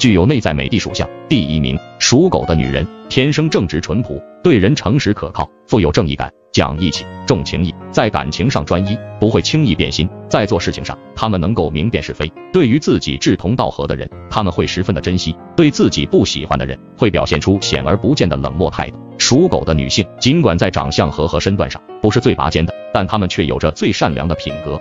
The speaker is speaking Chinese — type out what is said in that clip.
具有内在美的属相。第一名属狗的女人天生正直淳朴对人诚实可靠富有正义感讲义气重情义在感情上专一不会轻易变心在做事情上他们能够明辨是非对于自己志同道合的人他们会十分的珍惜对自己不喜欢的人会表现出显而不见的冷漠态度。属狗的女性尽管在长相和和身段上不是最拔尖的但她们却有着最善良的品格。